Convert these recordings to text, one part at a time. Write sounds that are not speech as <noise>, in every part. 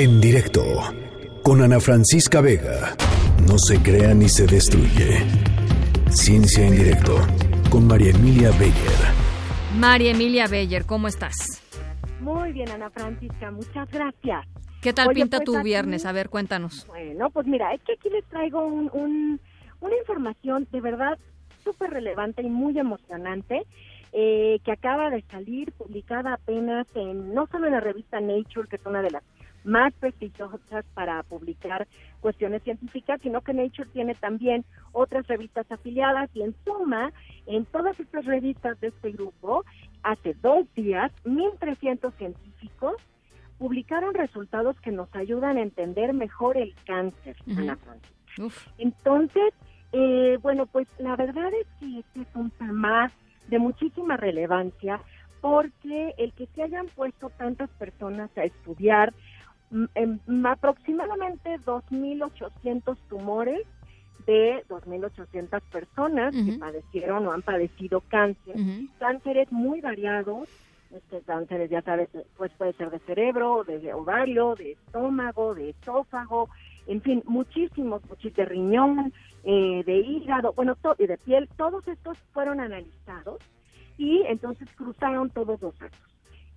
En directo con Ana Francisca Vega. No se crea ni se destruye. Ciencia en directo con María Emilia Beyer. María Emilia Beyer, ¿cómo estás? Muy bien, Ana Francisca, muchas gracias. ¿Qué tal Oye, pinta pues tu aquí- viernes? A ver, cuéntanos. Bueno, pues mira, es que aquí les traigo un, un- una información de verdad súper relevante y muy emocionante eh, que acaba de salir, publicada apenas en, no solo en la revista Nature, que es una de las más prestigiosas para publicar cuestiones científicas, sino que Nature tiene también otras revistas afiliadas y en suma, en todas estas revistas de este grupo, hace dos días, 1.300 científicos publicaron resultados que nos ayudan a entender mejor el cáncer. Ana Francisca. Uf, Entonces, eh, bueno, pues la verdad es que este es un tema de muchísima relevancia porque el que se hayan puesto tantas personas a estudiar aproximadamente 2.800 tumores de 2.800 personas que Ujú. padecieron o han padecido cáncer ujú. cánceres muy variados. Este cánceres, ya sabes, pues puede ser de cerebro, de ovario, de estómago, de esófago, en fin, muchísimos, muchísimos de riñón, eh, de hígado, bueno, y de piel, todos estos fueron analizados y entonces cruzaron todos los datos.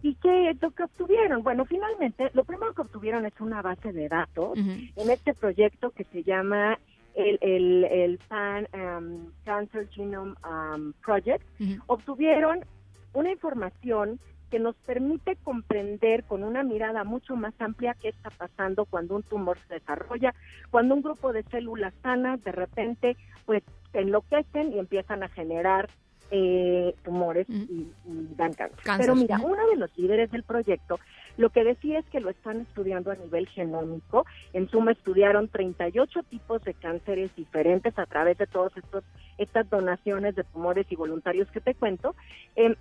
¿Y qué es lo que obtuvieron? Bueno, finalmente, lo primero que obtuvieron es una base de datos en este proyecto que se llama el, el, el Pan um, Cancer Genome um, Project, obtuvieron una información que nos permite comprender con una mirada mucho más amplia qué está pasando cuando un tumor se desarrolla, cuando un grupo de células sanas de repente pues se enloquecen y empiezan a generar eh, tumores y, y dan cáncer. Cáncer, Pero mira, uno de los líderes del proyecto lo que decía es que lo están estudiando a nivel genómico. En suma, estudiaron 38 tipos de cánceres diferentes a través de todas estas donaciones de tumores y voluntarios que te cuento. Eh,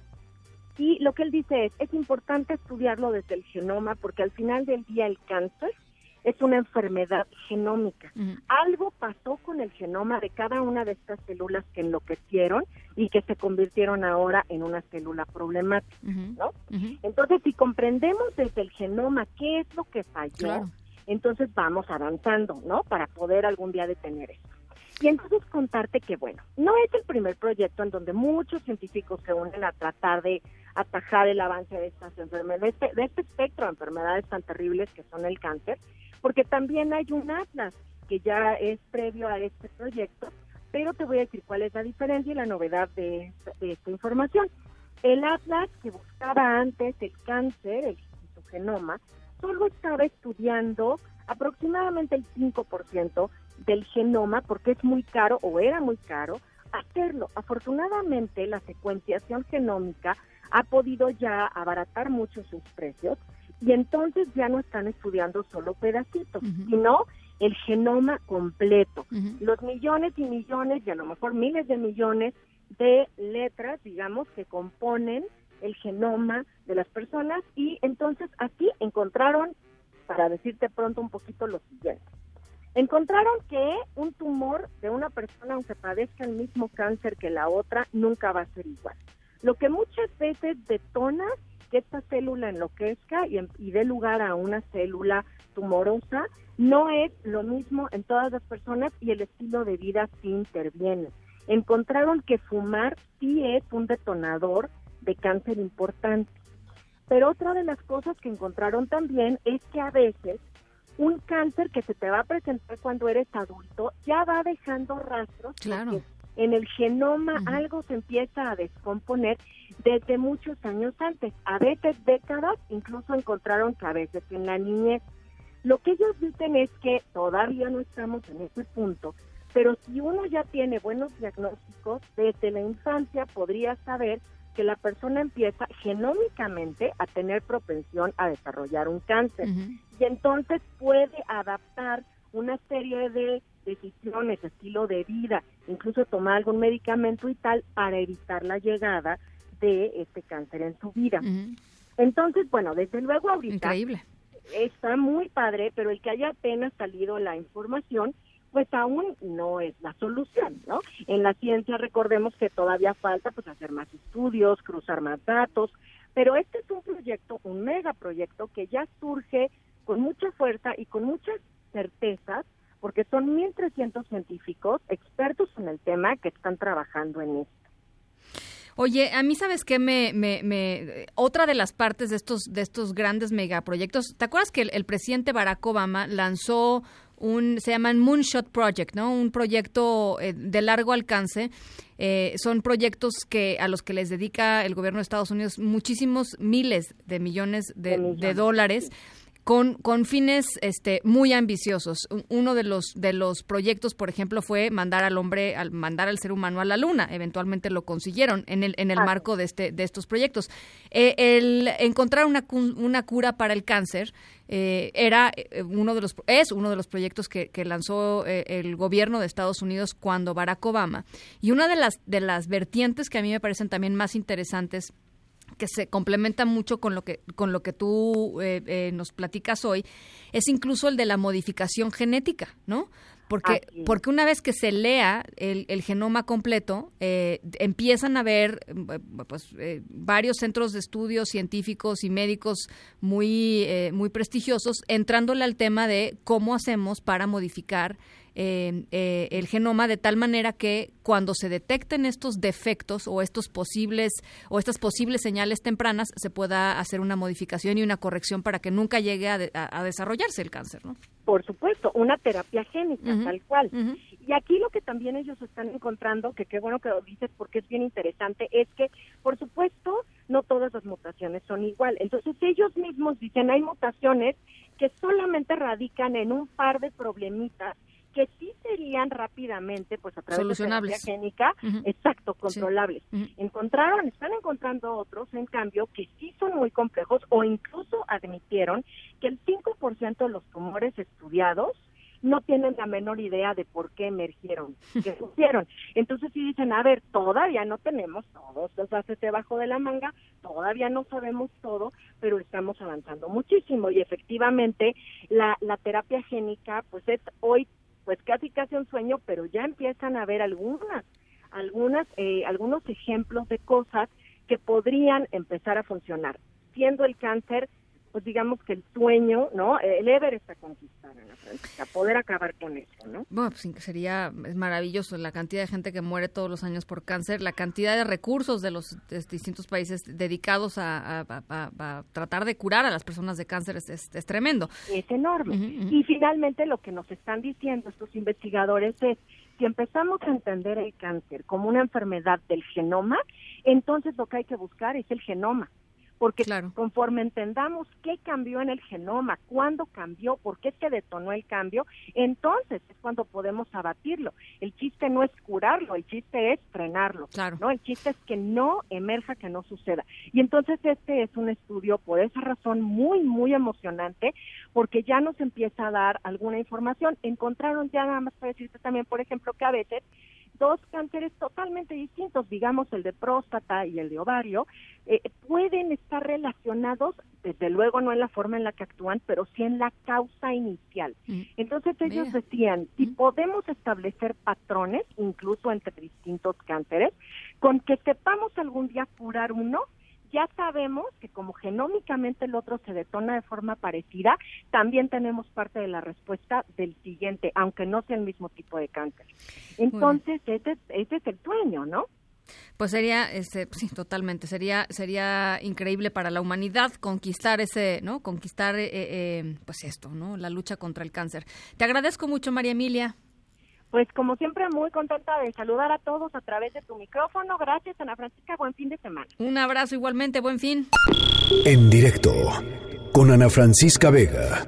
y lo que él dice es, es importante estudiarlo desde el genoma porque al final del día el cáncer es una enfermedad genómica. Algo pasó con el genoma de cada una de estas células que enloquecieron y que se convirtieron ahora en una célula problemática. ¿no? Entonces, si comprendemos desde el genoma qué es lo que falló, Claro. entonces vamos avanzando, ¿no? Para poder algún día detener eso. Y entonces contarte que, bueno, no es el primer proyecto en donde muchos científicos se unen a tratar de atajar el avance de estas enfermedades, de este, de este espectro de enfermedades tan terribles que son el cáncer, porque también hay un atlas que ya es previo a este proyecto, pero te voy a decir cuál es la diferencia y la novedad de esta, de esta información. El atlas que buscaba antes el cáncer, el, su genoma, solo estaba estudiando aproximadamente el 5% del genoma porque es muy caro o era muy caro hacerlo. Afortunadamente la secuenciación genómica ha podido ya abaratar mucho sus precios y entonces ya no están estudiando solo pedacitos, sino el genoma completo los millones y millones y a lo mejor miles de millones de letras, digamos, que componen el genoma de las personas y entonces aquí encontraron, para decirte pronto un poquito lo siguiente, encontraron que un tumor de una persona, aunque padezca el mismo cáncer que la otra, nunca va a ser igual. Lo que muchas veces detona que esta célula enloquezca y, y dé lugar a una célula tumorosa no es lo mismo en todas las personas y el estilo de vida sí interviene. Encontraron que fumar sí es un detonador de cáncer importante. Pero otra de las cosas que encontraron también es que a veces un cáncer que se te va a presentar cuando eres adulto ya va dejando rastros Claro. porque en el genoma algo se empieza a descomponer desde muchos años antes, a veces décadas, incluso encontraron que a veces en la niñez. Lo que ellos dicen es que todavía no estamos en ese punto, pero si uno ya tiene buenos diagnósticos, desde la infancia podría saber que la persona empieza genómicamente a tener propensión a desarrollar un cáncer. Y entonces puede adaptar una serie de decisiones, estilo de vida, incluso tomar algún medicamento y tal para evitar la llegada de este cáncer en su vida. Entonces, bueno, desde luego ahorita Increíble. está muy padre, pero el que haya apenas salido la información, pues aún no es la solución, ¿no? En la ciencia recordemos que todavía falta pues hacer más estudios, cruzar más datos, pero este es un proyecto, un megaproyecto que ya surge con mucha fuerza y con muchas certezas, porque son 1.300 científicos expertos en el tema que están trabajando en esto. Oye, a mí sabes qué me, me, otra de las partes de estos de estos grandes megaproyectos. ¿Te acuerdas que el, presidente Barack Obama lanzó un se llaman Moonshot Project, ¿no? Un proyecto eh, de largo alcance. Eh, son proyectos que a los que les dedica el gobierno de Estados Unidos muchísimos miles de millones de, de dólares con, con fines este, muy ambiciosos. Uno de los, de los proyectos, por ejemplo, fue mandar al hombre, al, mandar al ser humano a la luna. Eventualmente lo consiguieron en el, en el marco de, este, de estos proyectos. Eh, el encontrar una, una cura para el cáncer eh, era eh, uno de los, es uno de los proyectos que, que lanzó el gobierno de Estados Unidos cuando Barack Obama. Y una de las, de las vertientes que a mí me parecen también más interesantes que se complementa mucho con lo que con lo que tú eh, eh, nos platicas hoy es incluso el de la modificación genética, ¿no? Porque, porque una vez que se lea el, genoma completo, eh, empiezan a haber pues, varios centros de estudios científicos y médicos muy, muy prestigiosos entrándole al tema de cómo hacemos para modificar eh, eh, el genoma de tal manera que cuando se detecten estos defectos o estos posibles o estas posibles señales tempranas se pueda hacer una modificación y una corrección para que nunca llegue a, desarrollarse el cáncer, ¿no? Por supuesto, una terapia génica tal cual. Y aquí lo que también ellos están encontrando, que qué bueno que lo dices porque es bien interesante, es que, por supuesto, no todas las mutaciones son igual. Entonces ellos mismos dicen hay mutaciones que solamente radican en un par de problemitas que sí serían rápidamente, pues a través de la génica, exacto, controlables. Encontraron, están encontrando otros, en cambio, que sí son muy complejos o incluso admitieron que el 5% de los tumores estudiados no tienen la menor idea de por qué emergieron, <laughs> qué surgieron. Entonces sí dicen, a ver, todavía no tenemos todos los haces debajo de la manga, todavía no sabemos todo, pero estamos avanzando muchísimo y efectivamente la, la terapia génica pues es hoy pues casi casi un sueño, pero ya empiezan a ver algunas, algunas, eh, algunos ejemplos de cosas que podrían empezar a funcionar, siendo el cáncer pues digamos que el sueño, ¿no? El Everest a conquistar, Ana Francisca, poder acabar con eso, ¿no? Bueno, pues sería es maravilloso la cantidad de gente que muere todos los años por cáncer, la cantidad de recursos de los distintos países dedicados a, tratar de curar a las personas de cáncer es, es, tremendo. Es enorme. Y finalmente lo que nos están diciendo estos investigadores es si empezamos a entender el cáncer como una enfermedad del genoma, entonces lo que hay que buscar es el genoma porque conforme entendamos qué cambió en el genoma, cuándo cambió, por qué se detonó el cambio, entonces es cuando podemos abatirlo. El chiste no es curarlo, el chiste es frenarlo. Claro. ¿no? El chiste es que no emerja, que no suceda. Y entonces este es un estudio por esa razón muy, muy emocionante, porque ya nos empieza a dar alguna información. Encontraron ya nada más para decirte también, por ejemplo, que a veces dos cánceres totalmente distintos, digamos el de próstata y el de ovario, eh, pueden estar relacionados, desde luego no en la forma en la que actúan, pero sí en la causa inicial. Mm. Entonces ellos decían, si mm. podemos establecer patrones, incluso entre distintos cánceres, con que sepamos algún día curar uno, ya sabemos que como genómicamente el otro se detona de forma parecida, también tenemos parte de la respuesta del siguiente, aunque no sea el mismo tipo de cáncer. Entonces, ese, ese es el sueño, ¿no? Pues sería, este, sí, totalmente, sería, sería increíble para la humanidad conquistar ese, ¿no? Conquistar, eh, eh, pues esto, ¿no? La lucha contra el cáncer. Te agradezco mucho, María Emilia. Pues como siempre, muy contenta de saludar a todos a través de tu micrófono. Gracias, Ana Francisca. Buen fin de semana. Un abrazo igualmente. Buen fin. En directo con Ana Francisca Vega.